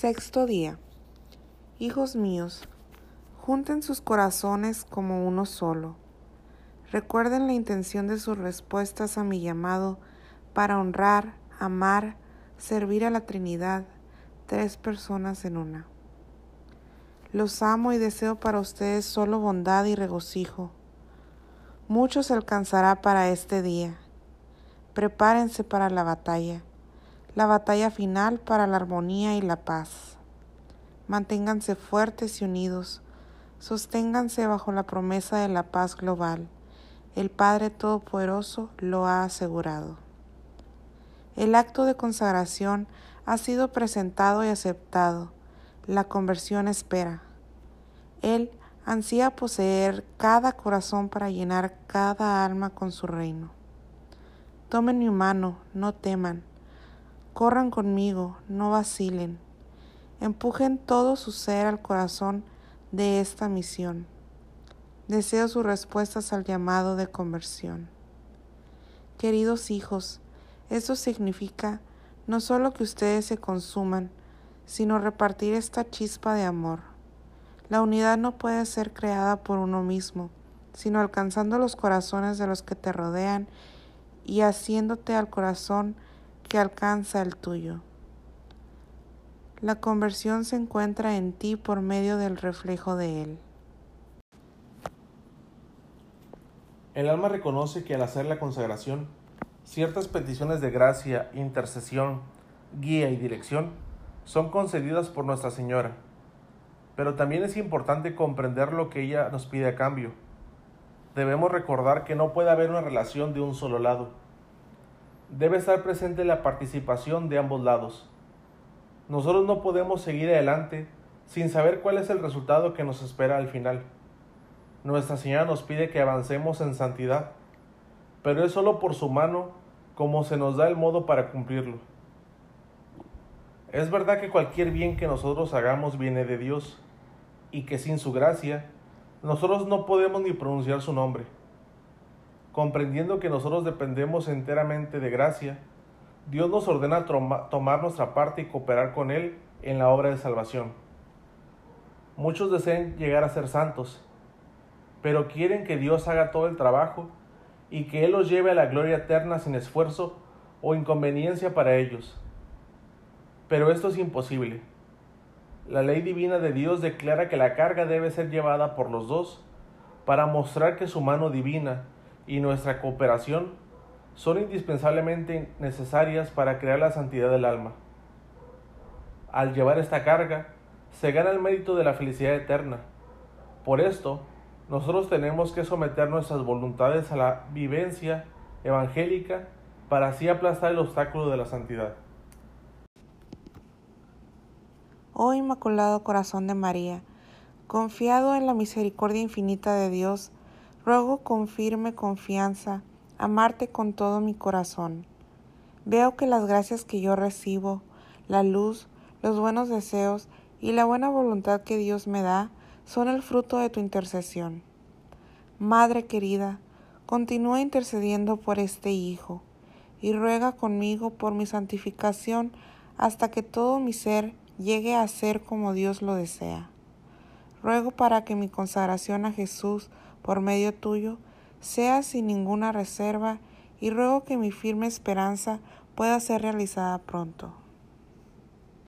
Sexto día. Hijos míos, junten sus corazones como uno solo. Recuerden la intención de sus respuestas a mi llamado para honrar, amar, servir a la Trinidad, tres personas en una. Los amo y deseo para ustedes solo bondad y regocijo. Mucho se alcanzará para este día. Prepárense para la batalla la batalla final para la armonía y la paz. Manténganse fuertes y unidos, sosténganse bajo la promesa de la paz global. El Padre Todopoderoso lo ha asegurado. El acto de consagración ha sido presentado y aceptado. La conversión espera. Él ansía poseer cada corazón para llenar cada alma con su reino. Tomen mi mano, no teman. Corran conmigo, no vacilen. Empujen todo su ser al corazón de esta misión. Deseo sus respuestas al llamado de conversión. Queridos hijos, esto significa no solo que ustedes se consuman, sino repartir esta chispa de amor. La unidad no puede ser creada por uno mismo, sino alcanzando los corazones de los que te rodean y haciéndote al corazón que alcanza el tuyo. La conversión se encuentra en ti por medio del reflejo de Él. El alma reconoce que al hacer la consagración, ciertas peticiones de gracia, intercesión, guía y dirección son concedidas por Nuestra Señora. Pero también es importante comprender lo que ella nos pide a cambio. Debemos recordar que no puede haber una relación de un solo lado debe estar presente la participación de ambos lados. Nosotros no podemos seguir adelante sin saber cuál es el resultado que nos espera al final. Nuestra Señora nos pide que avancemos en santidad, pero es solo por su mano como se nos da el modo para cumplirlo. Es verdad que cualquier bien que nosotros hagamos viene de Dios y que sin su gracia nosotros no podemos ni pronunciar su nombre comprendiendo que nosotros dependemos enteramente de gracia, Dios nos ordena tomar nuestra parte y cooperar con Él en la obra de salvación. Muchos desean llegar a ser santos, pero quieren que Dios haga todo el trabajo y que Él los lleve a la gloria eterna sin esfuerzo o inconveniencia para ellos. Pero esto es imposible. La ley divina de Dios declara que la carga debe ser llevada por los dos para mostrar que su mano divina y nuestra cooperación son indispensablemente necesarias para crear la santidad del alma. Al llevar esta carga, se gana el mérito de la felicidad eterna. Por esto, nosotros tenemos que someter nuestras voluntades a la vivencia evangélica para así aplastar el obstáculo de la santidad. Oh Inmaculado Corazón de María, confiado en la misericordia infinita de Dios, Ruego con firme confianza amarte con todo mi corazón. Veo que las gracias que yo recibo, la luz, los buenos deseos y la buena voluntad que Dios me da son el fruto de tu intercesión. Madre querida, continúa intercediendo por este Hijo y ruega conmigo por mi santificación hasta que todo mi ser llegue a ser como Dios lo desea. Ruego para que mi consagración a Jesús por medio tuyo, sea sin ninguna reserva y ruego que mi firme esperanza pueda ser realizada pronto.